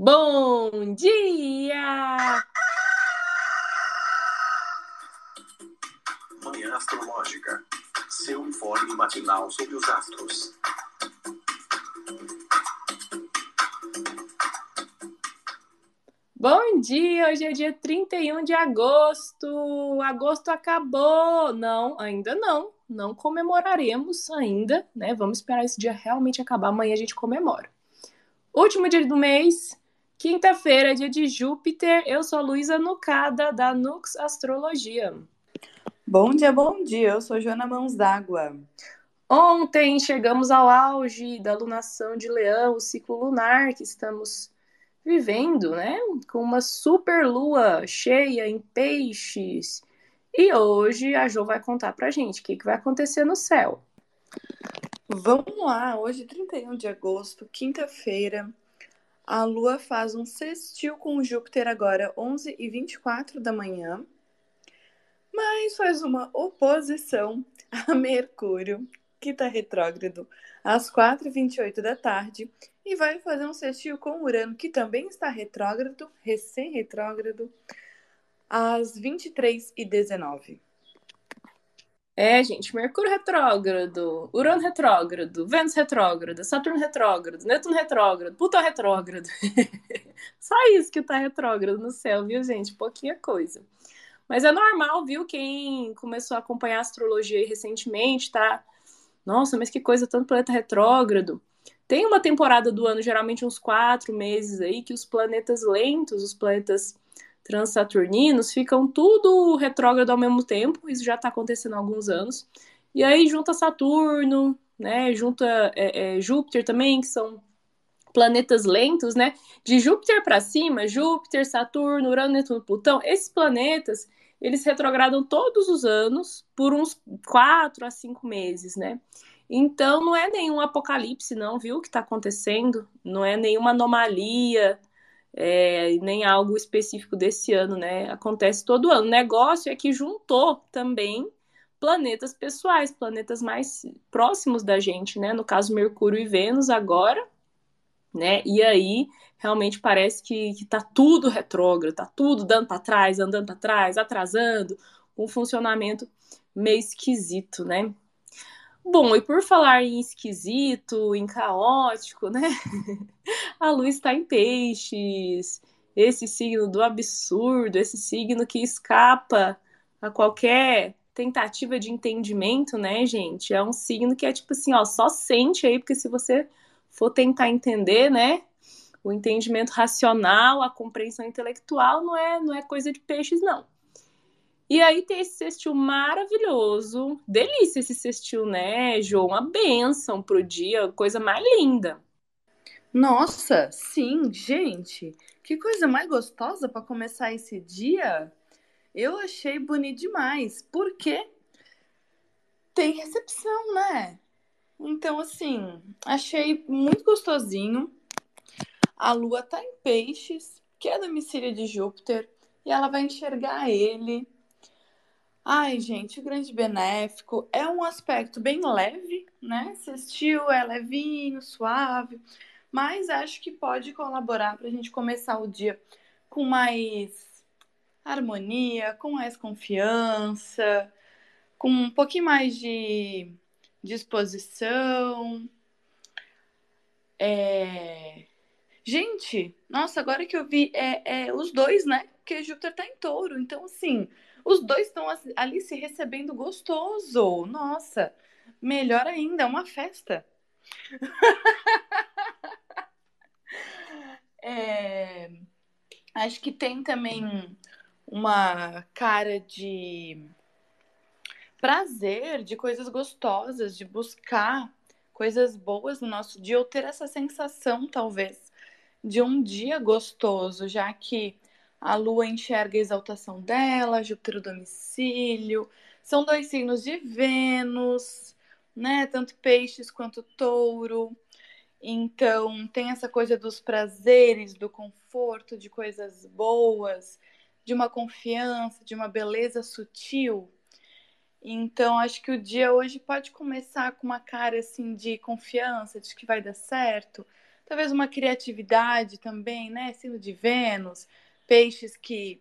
Bom dia! Manhã Astrológica. Seu informe matinal sobre os astros. Bom dia! Hoje é dia 31 de agosto. Agosto acabou. Não, ainda não. Não comemoraremos ainda, né? Vamos esperar esse dia realmente acabar. Amanhã a gente comemora. Último dia do mês, quinta-feira, dia de Júpiter. Eu sou a Luísa Nucada, da Nux Astrologia. Bom dia, bom dia. Eu sou Joana Mãos d'Água. Ontem chegamos ao auge da lunação de Leão, o ciclo lunar que estamos vivendo, né? Com uma super lua cheia em peixes. E hoje a Jo vai contar pra gente o que, que vai acontecer no céu. Vamos lá, hoje, 31 de agosto, quinta-feira, a Lua faz um sextil com Júpiter agora 11 e 24 da manhã, mas faz uma oposição a Mercúrio, que está retrógrado, às 4 e 28 da tarde, e vai fazer um sextil com Urano, que também está retrógrado, recém-retrógrado, às 23 e 19 É, gente, Mercúrio retrógrado, Urano retrógrado, Vênus retrógrado, Saturno retrógrado, Netuno retrógrado, Plutão retrógrado. Só isso que tá retrógrado no céu, viu, gente? Pouquinha coisa. Mas é normal, viu? Quem começou a acompanhar a astrologia recentemente, tá? Nossa, mas que coisa, tanto planeta retrógrado. Tem uma temporada do ano, geralmente uns quatro meses aí, que os planetas lentos, os planetas transsaturninos ficam tudo retrógrado ao mesmo tempo, isso já está acontecendo há alguns anos. E aí junta Saturno, né, junta é, é, Júpiter também, que são planetas lentos, né? De Júpiter para cima, Júpiter, Saturno, Urano, Netuno, Plutão, esses planetas, eles retrogradam todos os anos por uns quatro a cinco meses, né? Então não é nenhum apocalipse, não, viu? Que está acontecendo, não é nenhuma anomalia é, nem algo específico desse ano, né? Acontece todo ano. O negócio é que juntou também planetas pessoais, planetas mais próximos da gente, né? No caso, Mercúrio e Vênus agora, né? E aí realmente parece que, que tá tudo retrógrado, tá tudo dando para trás, andando para trás, atrasando, um funcionamento meio esquisito, né? Bom, e por falar em esquisito, em caótico, né? A luz está em peixes, esse signo do absurdo, esse signo que escapa a qualquer tentativa de entendimento, né, gente? É um signo que é tipo assim, ó, só sente aí, porque se você for tentar entender, né, o entendimento racional, a compreensão intelectual não é, não é coisa de peixes, não. E aí tem esse cestil maravilhoso. Delícia esse cestil, né, Jô? Uma benção pro dia, coisa mais linda. Nossa, sim, gente. Que coisa mais gostosa para começar esse dia. Eu achei bonito demais. Por quê? Tem recepção, né? Então, assim, achei muito gostosinho. A lua tá em peixes, que é domicílio de Júpiter, e ela vai enxergar ele Ai, gente, o grande benéfico é um aspecto bem leve, né? Sextil é levinho, suave, mas acho que pode colaborar para a gente começar o dia com mais harmonia, com mais confiança, com um pouquinho mais de disposição. É... Gente, nossa, agora que eu vi, é, é os dois, né? Porque Júpiter tá em touro, então assim os dois estão ali se recebendo gostoso. Nossa, melhor ainda, é uma festa. é, acho que tem também uma cara de prazer, de coisas gostosas, de buscar coisas boas no nosso dia, ou ter essa sensação, talvez, de um dia gostoso, já que a Lua enxerga a exaltação dela, Júpiter o domicílio. São dois signos de Vênus, né? Tanto peixes quanto touro. Então, tem essa coisa dos prazeres, do conforto, de coisas boas, de uma confiança, de uma beleza sutil. Então, acho que o dia hoje pode começar com uma cara assim de confiança, de que vai dar certo. talvez uma criatividade também, né? Sendo de Vênus, peixes que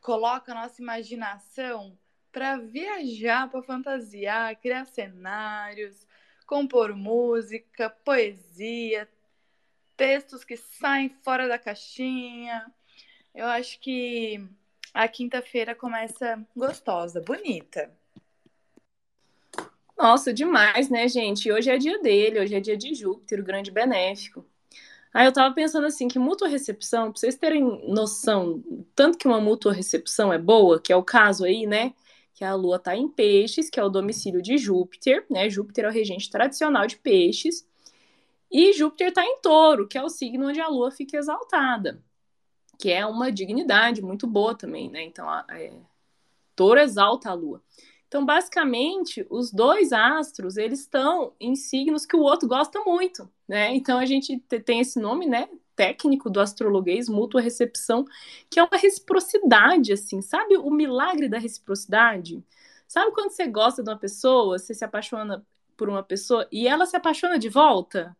colocam a nossa imaginação para viajar, para fantasiar, criar cenários, compor música, poesia, textos que saem fora da caixinha. Eu acho que a quinta-feira começa gostosa, bonita. Nossa, demais, né, gente? Hoje é dia dele, hoje é dia de Júpiter, o grande benéfico. Aí eu tava pensando assim, que mútua recepção, pra vocês terem noção, tanto que uma mútua recepção é boa, que é o caso aí, né? Que a Lua tá em peixes, que é o domicílio de Júpiter, né? Júpiter é o regente tradicional de peixes. E Júpiter tá em touro, que é o signo onde a Lua fica exaltada, que é uma dignidade muito boa também, né? Então, a, é, touro exalta a Lua. Então, basicamente, os dois astros, eles estão em signos que o outro gosta muito, né? Então, a gente tem esse nome, né, técnico do astrologuês, mútua recepção, que é uma reciprocidade, assim, sabe o milagre da reciprocidade? Sabe quando você gosta de uma pessoa, você se apaixona por uma pessoa e ela se apaixona de volta?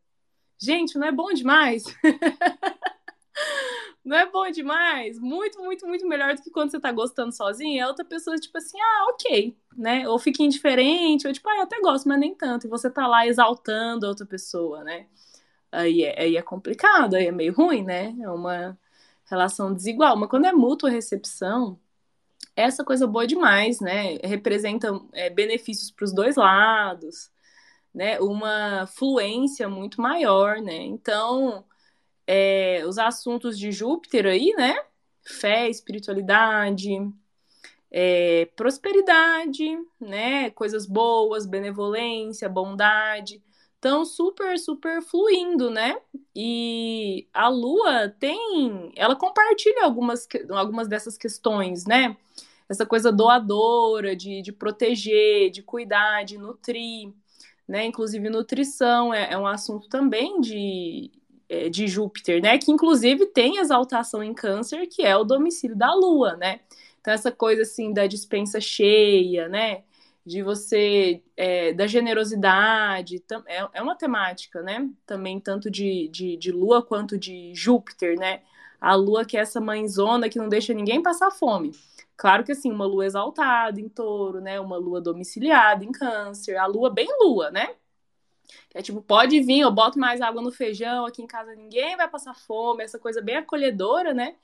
Gente, não é bom demais? Não é bom demais? Muito, muito, muito melhor do que quando você tá gostando sozinho. E a outra pessoa, tipo assim, ah, ok, né? Ou fica indiferente, ou tipo, ah, eu até gosto, mas nem tanto. E você tá lá exaltando a outra pessoa, né? Aí é, aí é complicado, aí é meio ruim, né? É uma relação desigual. Mas quando é mútua recepção, essa coisa boa demais, né? Representa é, benefícios para os dois lados, né? Uma fluência muito maior, né? Então é, os assuntos de Júpiter aí, né? Fé, espiritualidade, é, prosperidade, né? Coisas boas, benevolência, bondade. Estão super, super fluindo, né? E a Lua tem. Ela compartilha algumas, algumas dessas questões, né? Essa coisa doadora, de, de proteger, de cuidar, de nutrir, né? Inclusive, nutrição é, é um assunto também de, é, de Júpiter, né? Que inclusive tem exaltação em Câncer, que é o domicílio da Lua, né? Então, essa coisa assim da dispensa cheia, né? De você, é, da generosidade, é, é uma temática, né? Também tanto de, de, de Lua quanto de Júpiter, né? A Lua que é essa mãezona que não deixa ninguém passar fome. Claro que assim, uma lua exaltada em touro, né? Uma lua domiciliada em câncer, a lua bem lua, né? É tipo, pode vir, eu boto mais água no feijão, aqui em casa ninguém vai passar fome, essa coisa bem acolhedora, né?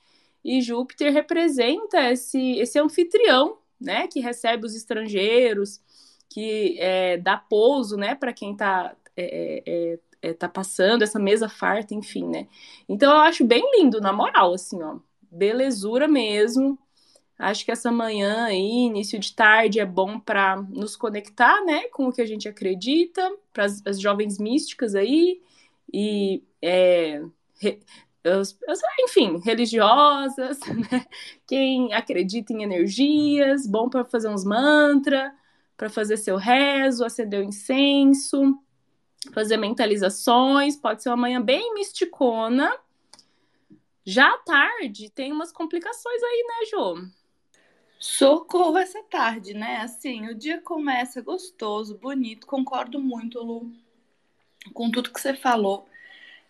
E Júpiter representa esse, esse anfitrião, né? Que recebe os estrangeiros, que é, dá pouso, né? Para quem tá, é, é, é, tá passando essa mesa farta, enfim, né? Então eu acho bem lindo, na moral, assim, ó. Belezura mesmo. Acho que essa manhã aí, início de tarde, é bom para nos conectar, né, com o que a gente acredita, para as jovens místicas aí e é, re, as, enfim, religiosas, né? quem acredita em energias, bom para fazer uns mantras, para fazer seu rezo, acender o incenso, fazer mentalizações, pode ser uma manhã bem misticona. Já à tarde tem umas complicações aí, né, Jô? Socorro essa tarde, né? Assim, o dia começa gostoso, bonito. Concordo muito, Lu, com tudo que você falou.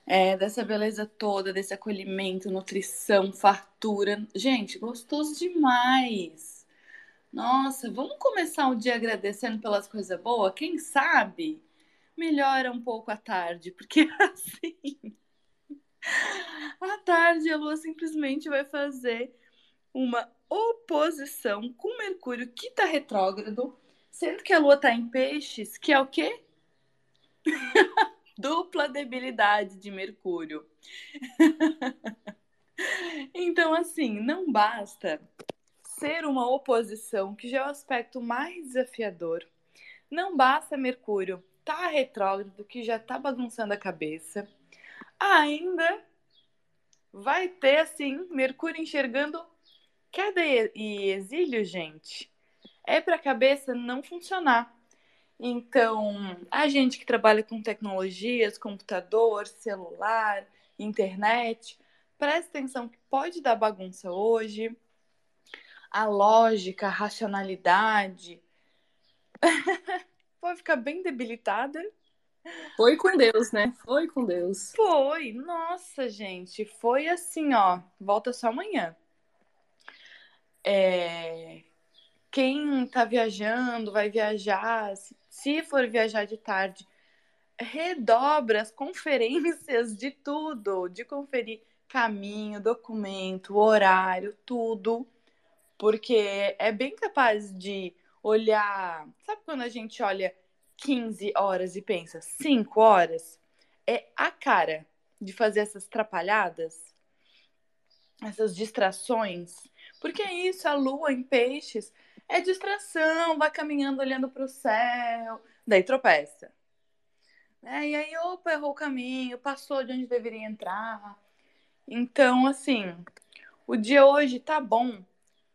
É, dessa beleza toda, desse acolhimento, nutrição, fartura. Gente, gostoso demais. Nossa, vamos começar o dia agradecendo pelas coisas boas? Quem sabe melhora um pouco a tarde, porque assim, à tarde a lua simplesmente vai fazer uma oposição com Mercúrio que está retrógrado, sendo que a Lua está em peixes, que é o quê? Dupla debilidade de Mercúrio. então, assim, não basta ser uma oposição, que já é o aspecto mais desafiador. Não basta Mercúrio tá retrógrado, que já tá bagunçando a cabeça. Ainda vai ter, assim, Mercúrio enxergando Queda e exílio, gente, é para a cabeça não funcionar. Então, a gente que trabalha com tecnologias, computador, celular, internet, presta atenção que pode dar bagunça hoje. A lógica, a racionalidade pode ficar bem debilitada. Foi com Deus, né? Foi com Deus. Foi, nossa, gente, foi assim, ó. Volta só amanhã. É... Quem tá viajando, vai viajar, se for viajar de tarde, redobra as conferências de tudo, de conferir caminho, documento, horário, tudo, porque é bem capaz de olhar. Sabe quando a gente olha 15 horas e pensa 5 horas? É a cara de fazer essas trapalhadas, essas distrações. Porque é isso, a lua em peixes é distração, vai caminhando olhando para o céu, daí tropeça. É, e aí, opa, errou o caminho, passou de onde deveria entrar. Então, assim, o dia hoje tá bom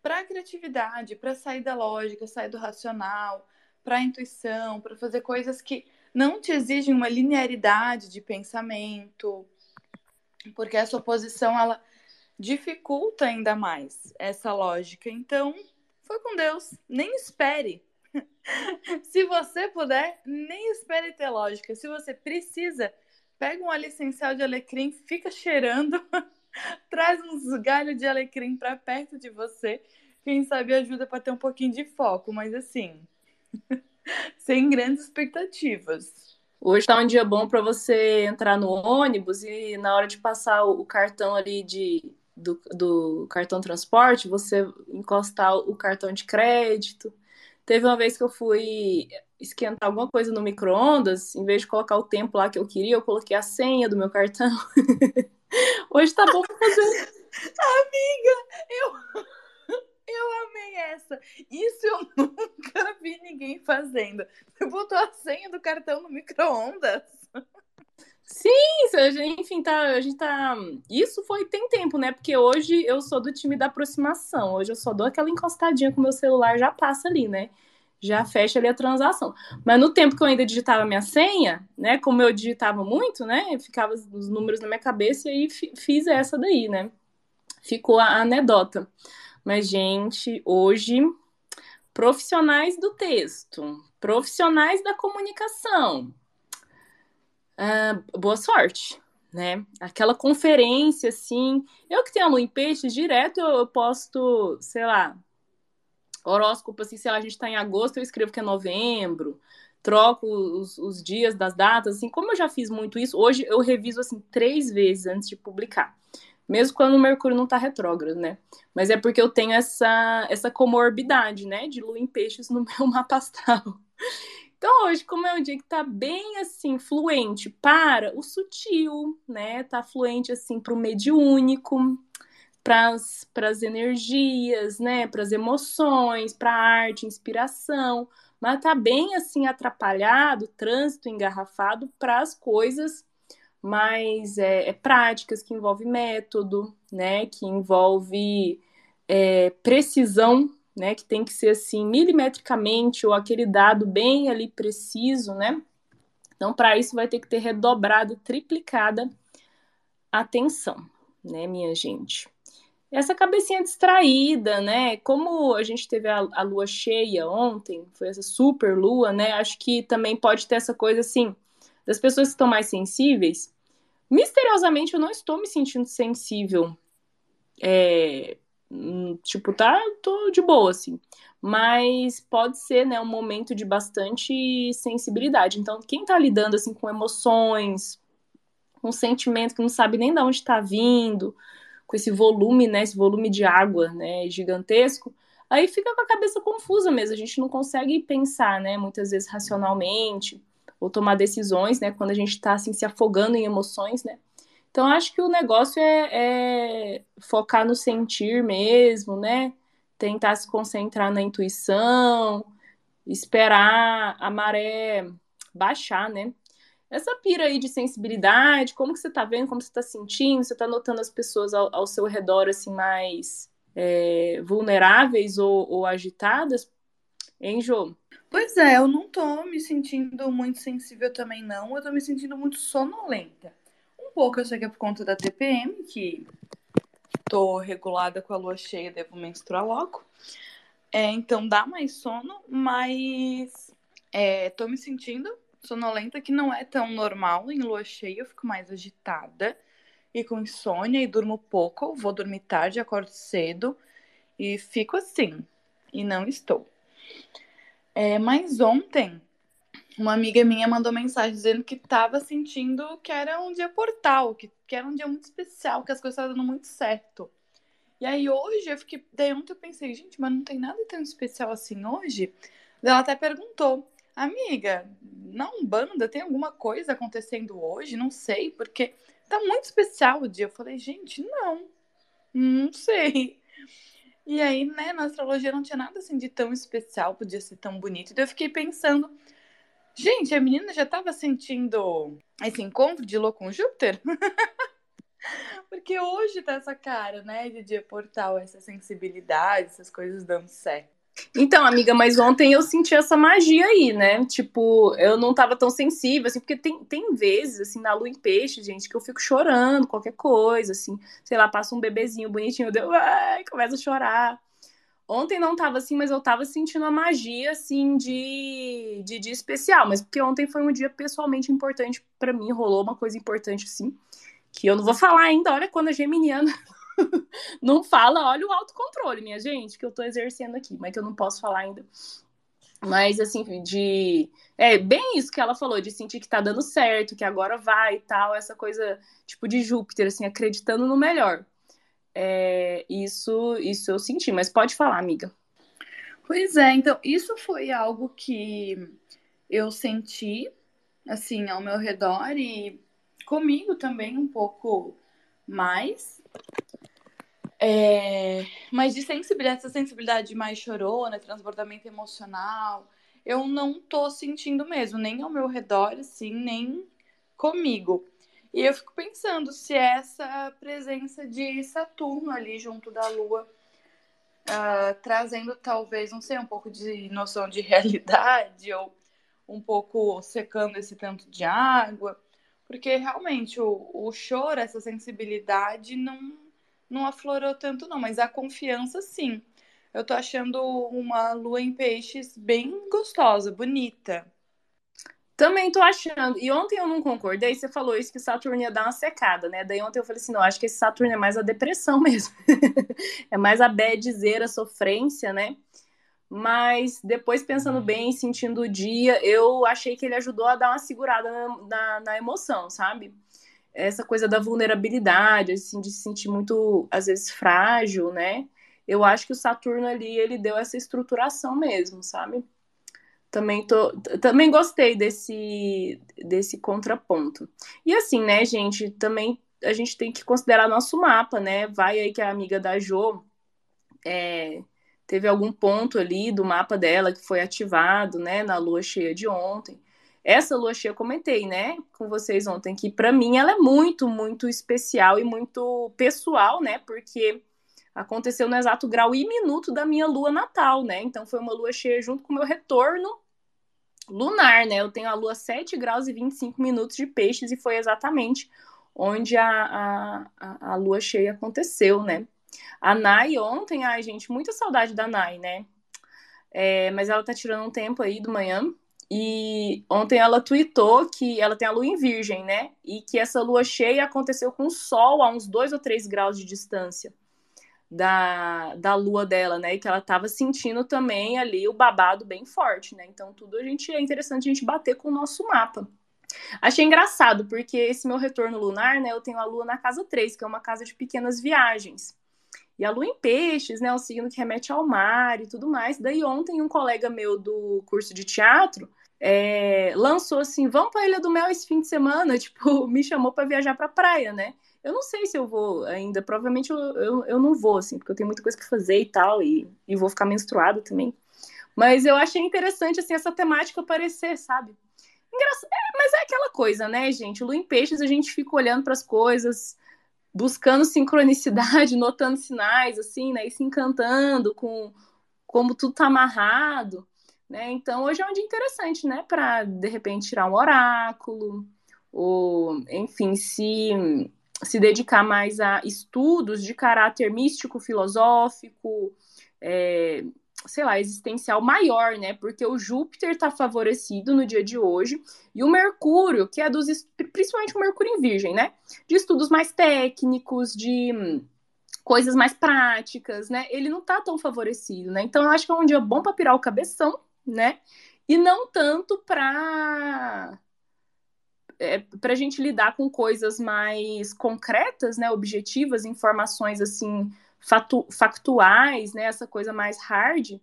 para criatividade, para sair da lógica, sair do racional, para intuição, para fazer coisas que não te exigem uma linearidade de pensamento, porque essa oposição ela dificulta ainda mais essa lógica. Então, foi com Deus, nem espere. Se você puder, nem espere ter lógica. Se você precisa, pega um óleo essencial de alecrim, fica cheirando, traz uns galhos de alecrim para perto de você quem sabe ajuda para ter um pouquinho de foco, mas assim, sem grandes expectativas. Hoje tá um dia bom para você entrar no ônibus e na hora de passar o cartão ali de, do, do cartão transporte, você encostar o cartão de crédito. Teve uma vez que eu fui esquentar alguma coisa no micro-ondas, em vez de colocar o tempo lá que eu queria, eu coloquei a senha do meu cartão. Hoje tá bom pra fazer. Amiga, eu. Eu amei essa. Isso eu nunca vi ninguém fazendo. Você botou a senha do cartão no micro-ondas? Sim, enfim, tá, a gente tá. Isso foi tem tempo, né? Porque hoje eu sou do time da aproximação. Hoje eu só dou aquela encostadinha com o meu celular, já passa ali, né? Já fecha ali a transação. Mas no tempo que eu ainda digitava minha senha, né? Como eu digitava muito, né? Ficava os números na minha cabeça e aí fiz essa daí, né? Ficou a anedota. Mas, gente, hoje, profissionais do texto, profissionais da comunicação, uh, boa sorte, né? Aquela conferência, assim. Eu que tenho aluno em peixes, direto eu posto, sei lá, horóscopo, assim, sei lá, a gente tá em agosto, eu escrevo que é novembro, troco os, os dias das datas, assim, como eu já fiz muito isso, hoje eu reviso, assim, três vezes antes de publicar mesmo quando o Mercúrio não está retrógrado, né? Mas é porque eu tenho essa, essa comorbidade, né, de lua em peixes no meu mapa astral. Então, hoje, como é um dia que tá bem assim, fluente para o sutil, né? Tá fluente assim para o mediúnico, para as energias, né? Para as emoções, para a arte, inspiração, mas tá bem assim atrapalhado, trânsito engarrafado para as coisas mais é, é, práticas, que envolve método, né, que envolve é, precisão, né, que tem que ser assim milimetricamente ou aquele dado bem ali preciso, né? Então, para isso vai ter que ter redobrado, triplicada atenção, né, minha gente? Essa cabecinha distraída, né? Como a gente teve a, a lua cheia ontem, foi essa super lua, né? Acho que também pode ter essa coisa assim das pessoas que estão mais sensíveis, misteriosamente eu não estou me sentindo sensível. É, tipo, tá, tô de boa, assim. Mas pode ser, né, um momento de bastante sensibilidade. Então, quem tá lidando, assim, com emoções, com sentimento que não sabe nem de onde está vindo, com esse volume, né, esse volume de água, né, gigantesco, aí fica com a cabeça confusa mesmo. A gente não consegue pensar, né, muitas vezes racionalmente ou tomar decisões, né? Quando a gente está assim se afogando em emoções, né? Então acho que o negócio é, é, focar no sentir mesmo, né? Tentar se concentrar na intuição, esperar a maré baixar, né? Essa pira aí de sensibilidade, como que você tá vendo, como você tá sentindo, você tá notando as pessoas ao, ao seu redor assim mais é, vulneráveis ou, ou agitadas, hein, Jô? Pois é, eu não tô me sentindo muito sensível também, não. Eu tô me sentindo muito sonolenta. Pouco eu sei que é por conta da TPM, que tô regulada com a lua cheia, devo menstruar logo. É, então dá mais sono, mas é, tô me sentindo sonolenta que não é tão normal. Em lua cheia eu fico mais agitada e com insônia e durmo pouco. Vou dormir tarde, acordo cedo e fico assim. E não estou. É, mas ontem, uma amiga minha mandou mensagem dizendo que estava sentindo que era um dia portal, que, que era um dia muito especial, que as coisas estavam dando muito certo. E aí hoje eu fiquei. Daí ontem eu pensei, gente, mas não tem nada tão especial assim hoje. Ela até perguntou, amiga, na Umbanda tem alguma coisa acontecendo hoje? Não sei, porque tá muito especial o dia. Eu falei, gente, não, não sei. E aí, né, na astrologia não tinha nada assim de tão especial, podia ser tão bonito. Então eu fiquei pensando, gente, a menina já tava sentindo esse encontro de Lua com Júpiter? Porque hoje tá essa cara, né, de dia portal, essa sensibilidade, essas coisas dando certo. Então, amiga, mas ontem eu senti essa magia aí, né? Tipo, eu não tava tão sensível, assim, porque tem, tem vezes, assim, na lua em peixe, gente, que eu fico chorando, qualquer coisa, assim, sei lá, passa um bebezinho bonitinho, eu ai, começa a chorar. Ontem não tava assim, mas eu tava sentindo a magia, assim, de, de dia especial, mas porque ontem foi um dia pessoalmente importante para mim, rolou uma coisa importante, assim que eu não vou falar ainda, olha quando a geminiana não fala, olha o autocontrole, minha gente, que eu tô exercendo aqui, mas que eu não posso falar ainda. Mas, assim, de. É bem isso que ela falou, de sentir que tá dando certo, que agora vai e tal, essa coisa, tipo, de Júpiter, assim, acreditando no melhor. É, isso, isso eu senti, mas pode falar, amiga. Pois é, então, isso foi algo que eu senti, assim, ao meu redor e comigo também um pouco mais. É, mas de sensibilidade, essa sensibilidade mais chorona, transbordamento emocional, eu não tô sentindo mesmo, nem ao meu redor, assim, nem comigo. E eu fico pensando se essa presença de Saturno ali junto da Lua, uh, trazendo talvez, não sei, um pouco de noção de realidade, ou um pouco secando esse tanto de água, porque realmente o, o choro, essa sensibilidade, não, não aflorou tanto, não, mas a confiança sim. Eu tô achando uma lua em peixes bem gostosa, bonita. Também tô achando. E ontem eu não concordei, você falou isso que Saturno ia dar uma secada, né? Daí ontem eu falei assim: não, acho que esse Saturno é mais a depressão mesmo. é mais a badzeira, a sofrência, né? Mas depois, pensando uhum. bem, sentindo o dia, eu achei que ele ajudou a dar uma segurada na, na, na emoção, sabe? Essa coisa da vulnerabilidade, assim, de se sentir muito, às vezes, frágil, né? Eu acho que o Saturno ali, ele deu essa estruturação mesmo, sabe? Também, tô, também gostei desse, desse contraponto. E assim, né, gente, também a gente tem que considerar nosso mapa, né? Vai aí que a amiga da Jo é, teve algum ponto ali do mapa dela que foi ativado, né, na lua cheia de ontem. Essa lua cheia eu comentei, né, com vocês ontem que para mim ela é muito, muito especial e muito pessoal, né, porque aconteceu no exato grau e minuto da minha lua natal, né? Então foi uma lua cheia junto com o meu retorno lunar, né? Eu tenho a lua 7 graus e 25 minutos de peixes e foi exatamente onde a, a, a lua cheia aconteceu, né? A Nai ontem, ai, gente, muita saudade da Nai, né? É, mas ela tá tirando um tempo aí do manhã. E ontem ela tweetou que ela tem a lua em virgem, né? E que essa lua cheia aconteceu com o Sol a uns 2 ou 3 graus de distância da, da lua dela, né? E que ela tava sentindo também ali o babado bem forte, né? Então tudo a gente é interessante a gente bater com o nosso mapa. Achei engraçado, porque esse meu retorno lunar, né? Eu tenho a lua na casa 3, que é uma casa de pequenas viagens. E a lua em peixes, né? O signo que remete ao mar e tudo mais. Daí ontem um colega meu do curso de teatro é, lançou assim: vamos para Ilha do Mel esse fim de semana. Tipo, me chamou para viajar para praia, né? Eu não sei se eu vou ainda, provavelmente eu, eu, eu, não vou, assim, porque eu tenho muita coisa que fazer e tal, e, e vou ficar menstruada também. Mas eu achei interessante, assim, essa temática aparecer, sabe? Engraçado, é, mas é aquela coisa, né, gente? O Lu em Peixes, a gente fica olhando para as coisas, buscando sincronicidade, notando sinais, assim, né? E se encantando com como tudo tá amarrado, né? Então hoje é um dia interessante, né? Para de repente tirar um oráculo, ou enfim, se se dedicar mais a estudos de caráter místico, filosófico, é, sei lá, existencial maior, né? Porque o Júpiter está favorecido no dia de hoje e o Mercúrio, que é dos principalmente o Mercúrio em Virgem, né? De estudos mais técnicos, de hum, coisas mais práticas, né? Ele não tá tão favorecido, né? Então eu acho que é um dia bom para pirar o cabeção, né? E não tanto para é, para a gente lidar com coisas mais concretas, né, objetivas, informações assim fatu factuais, né, essa coisa mais hard,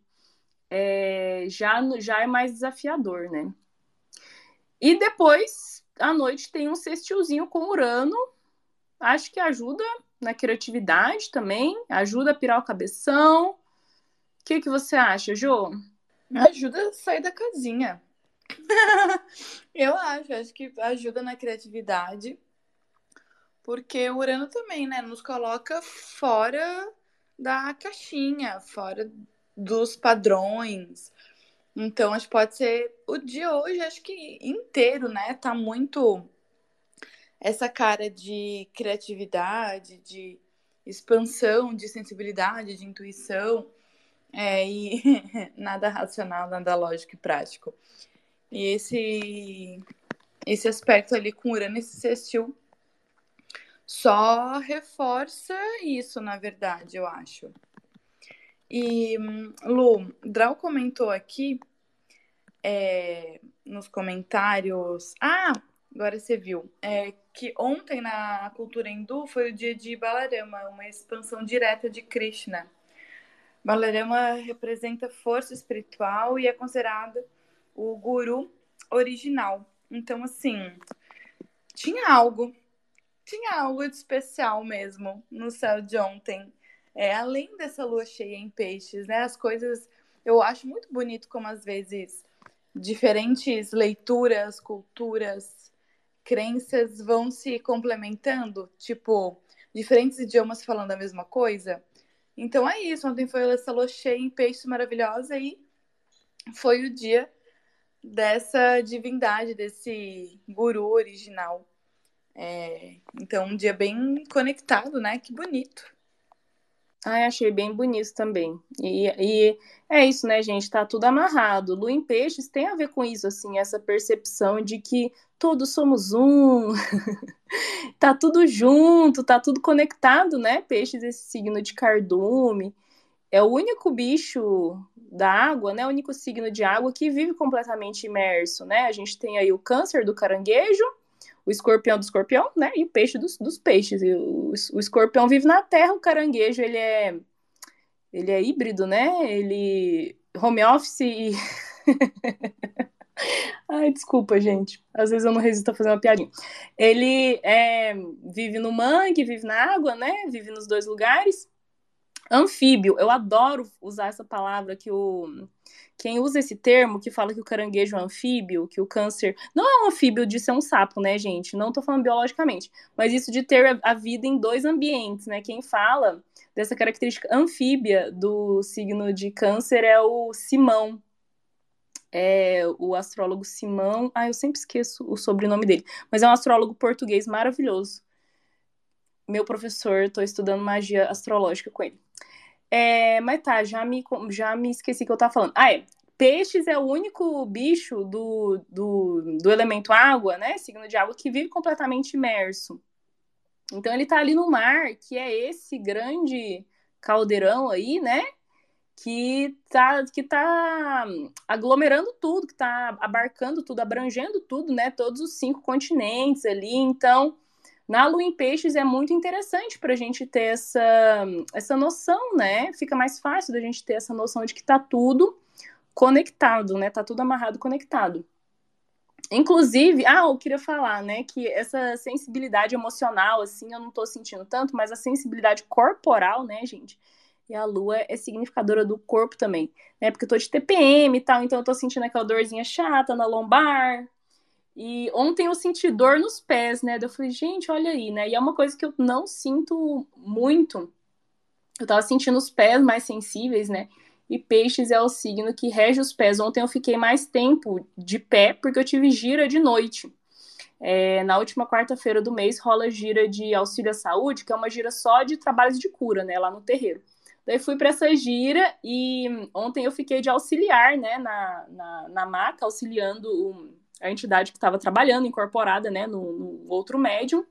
é, já, já é mais desafiador, né? E depois, à noite, tem um sextilzinho com Urano, acho que ajuda na criatividade também, ajuda a pirar o cabeção. O que, que você acha, Jo? Ajuda a sair da casinha. eu acho, acho que ajuda na criatividade. Porque o Urano também, né, nos coloca fora da caixinha, fora dos padrões. Então, acho que pode ser o dia hoje, acho que inteiro, né? Tá muito essa cara de criatividade, de expansão, de sensibilidade, de intuição, é, e nada racional, nada lógico e prático. E esse, esse aspecto ali com Urano e sextil só reforça isso, na verdade, eu acho. E, Lu, Drau comentou aqui é, nos comentários. Ah, agora você viu. É, que ontem na cultura hindu foi o dia de Balarama, uma expansão direta de Krishna. Balarama representa força espiritual e é considerado o guru original. Então, assim, tinha algo tinha algo de especial mesmo no céu de ontem. É, além dessa lua cheia em peixes, né? As coisas. Eu acho muito bonito como às vezes diferentes leituras, culturas, crenças vão se complementando, tipo, diferentes idiomas falando a mesma coisa. Então é isso. Ontem foi essa lua cheia em peixes maravilhosa e foi o dia dessa divindade, desse guru original. É, então, um dia bem conectado, né? Que bonito. Ai, achei bem bonito também. E, e, é isso, né, gente? Tá tudo amarrado. Lua em peixes tem a ver com isso, assim, essa percepção de que todos somos um, tá tudo junto, tá tudo conectado, né? Peixes, esse signo de cardume. É o único bicho da água, né? O único signo de água que vive completamente imerso, né? A gente tem aí o câncer do caranguejo o escorpião do escorpião, né? E o peixe dos, dos peixes. E o, o escorpião vive na terra, o caranguejo, ele é ele é híbrido, né? Ele home office e Ai, desculpa, gente. Às vezes eu não resisto a fazer uma piadinha. Ele é, vive no mangue, vive na água, né? Vive nos dois lugares. Anfíbio, eu adoro usar essa palavra que o quem usa esse termo, que fala que o caranguejo é anfíbio, que o câncer. Não é um anfíbio de ser um sapo, né, gente? Não tô falando biologicamente. Mas isso de ter a vida em dois ambientes, né? Quem fala dessa característica anfíbia do signo de câncer é o Simão. É o astrólogo Simão. Ah, eu sempre esqueço o sobrenome dele. Mas é um astrólogo português maravilhoso. Meu professor, estou estudando magia astrológica com ele. É, mas tá, já me, já me esqueci que eu tava falando. Ah, é. Peixes é o único bicho do, do, do elemento água, né? Signo de água, que vive completamente imerso. Então ele tá ali no mar, que é esse grande caldeirão aí, né? Que tá, que tá aglomerando tudo, que tá abarcando tudo, abrangendo tudo, né? Todos os cinco continentes ali. Então, na lua em peixes é muito interessante para a gente ter essa, essa noção, né? Fica mais fácil da gente ter essa noção de que tá tudo conectado, né? Tá tudo amarrado, conectado. Inclusive, ah, eu queria falar, né, que essa sensibilidade emocional, assim, eu não tô sentindo tanto, mas a sensibilidade corporal, né, gente? E a lua é significadora do corpo também, né? Porque eu tô de TPM e tal, então eu tô sentindo aquela dorzinha chata na lombar, e ontem eu senti dor nos pés, né? Eu falei, gente, olha aí, né? E é uma coisa que eu não sinto muito. Eu tava sentindo os pés mais sensíveis, né? E peixes é o signo que rege os pés. Ontem eu fiquei mais tempo de pé porque eu tive gira de noite. É, na última quarta-feira do mês rola gira de auxílio à saúde, que é uma gira só de trabalhos de cura, né? Lá no terreiro. Daí fui para essa gira e ontem eu fiquei de auxiliar, né, na, na, na maca, auxiliando o, a entidade que estava trabalhando, incorporada, né, no, no, outro médium.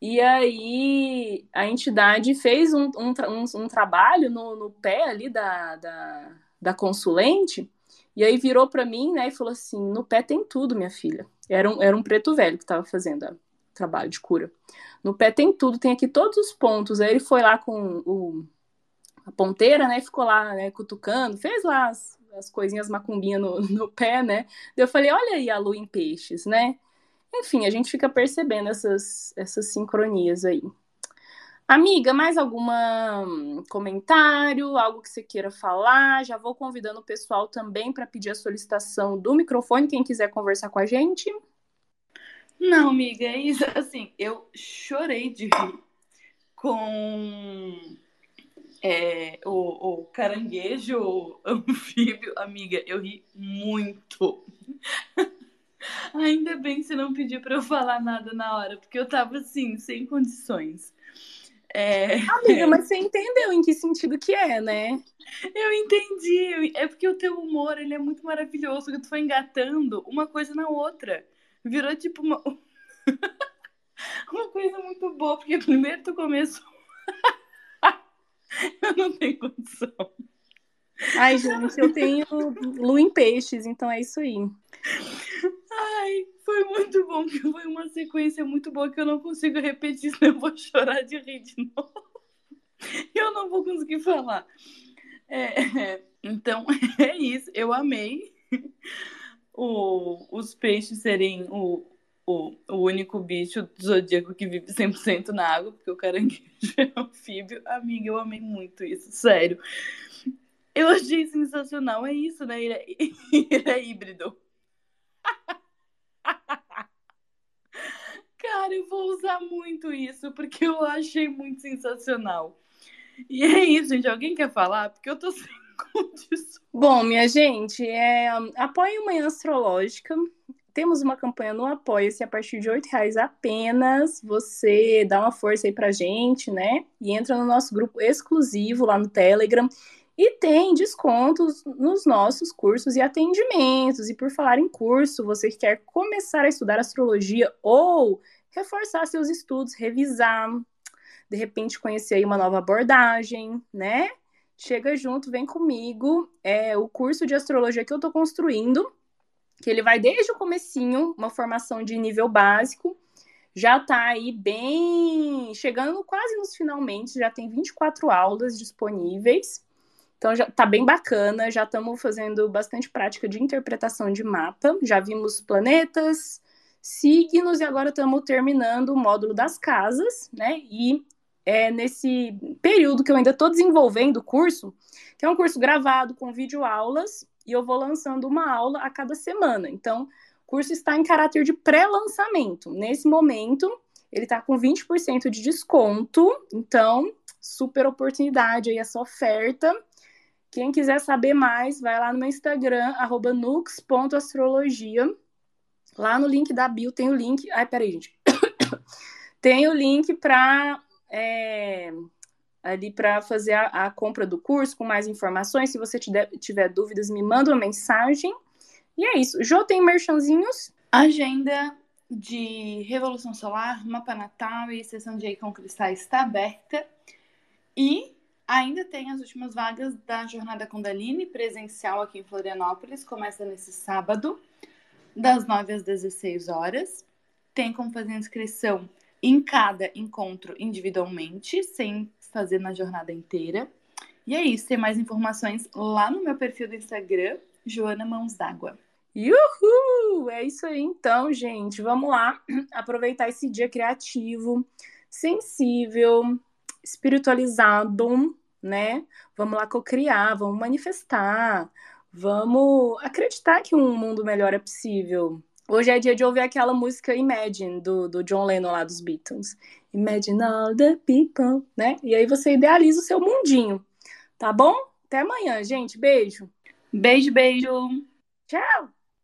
E aí a entidade fez um, um, um, um trabalho no, no, pé ali da, da, da consulente, e aí virou para mim, né, e falou assim: no pé tem tudo, minha filha. Era um, era um preto velho que estava fazendo o trabalho de cura. No pé tem tudo, tem aqui todos os pontos. Aí ele foi lá com o, a ponteira, né, ficou lá, né, cutucando, fez lá as, as coisinhas macumbinhas no, no pé, né. Eu falei: olha aí a lua em peixes, né. Enfim, a gente fica percebendo essas, essas sincronias aí. Amiga, mais alguma hum, comentário, algo que você queira falar? Já vou convidando o pessoal também para pedir a solicitação do microfone, quem quiser conversar com a gente. Não, amiga, é isso. Assim, eu chorei de rir com é, o, o caranguejo anfíbio. Amiga, eu ri muito. Ainda bem que você não pediu para eu falar nada na hora, porque eu tava assim, sem condições. É... Amiga, mas você entendeu em que sentido que é, né? Eu entendi. É porque o teu humor, ele é muito maravilhoso, que tu foi engatando uma coisa na outra. Virou tipo uma... uma coisa muito boa, porque primeiro tu começou... eu não tenho condição. Ai, gente, eu tenho lua em peixes, então é isso aí. Ai, foi muito bom, foi uma sequência muito boa que eu não consigo repetir, senão eu vou chorar de rir de novo. Eu não vou conseguir falar. É, então, é isso. Eu amei o, os peixes serem o, o, o único bicho do zodíaco que vive 100% na água, porque o caranguejo é anfíbio. Amiga, eu amei muito isso, sério. Eu achei sensacional. É isso, né? Ele é, ele é híbrido. Cara, eu vou usar muito isso, porque eu achei muito sensacional. E é isso, gente. Alguém quer falar? Porque eu tô sem condições. Bom, minha gente, é, apoie Manhã Astrológica. Temos uma campanha no Apoia-se a partir de R$ reais apenas. Você dá uma força aí pra gente, né? E entra no nosso grupo exclusivo lá no Telegram. E tem descontos nos nossos cursos e atendimentos. E por falar em curso, você que quer começar a estudar astrologia ou reforçar seus estudos, revisar, de repente conhecer aí uma nova abordagem, né? Chega junto, vem comigo. É o curso de astrologia que eu estou construindo, que ele vai desde o comecinho, uma formação de nível básico, já está aí bem chegando quase nos finalmente, já tem 24 aulas disponíveis. Então já tá bem bacana, já estamos fazendo bastante prática de interpretação de mapa, já vimos planetas, signos e agora estamos terminando o módulo das casas, né? E é nesse período que eu ainda estou desenvolvendo o curso, que é um curso gravado com videoaulas, e eu vou lançando uma aula a cada semana. Então, o curso está em caráter de pré-lançamento. Nesse momento, ele está com 20% de desconto, então, super oportunidade aí essa oferta. Quem quiser saber mais, vai lá no meu Instagram, nux.astrologia. Lá no link da bio tem o link. Ai, peraí, gente. tem o link para é, ali para fazer a, a, compra do curso com mais informações. Se você tiver, tiver dúvidas, me manda uma mensagem. E é isso. Jô, tem merchanzinhos? Agenda de Revolução Solar, Mapa Natal e sessão de com Cristais está aberta. E Ainda tem as últimas vagas da Jornada Kundalini presencial aqui em Florianópolis. Começa nesse sábado, das 9 às 16 horas. Tem como fazer inscrição em cada encontro individualmente, sem fazer na jornada inteira. E é isso, tem mais informações lá no meu perfil do Instagram, Joana Mãos d'Água. Uhul! É isso aí então, gente. Vamos lá aproveitar esse dia criativo, sensível, espiritualizado né? Vamos lá co-criar, vamos manifestar, vamos acreditar que um mundo melhor é possível. Hoje é dia de ouvir aquela música Imagine, do, do John Lennon lá dos Beatles. Imagine all the people, né? E aí você idealiza o seu mundinho, tá bom? Até amanhã, gente. Beijo. Beijo, beijo. Tchau.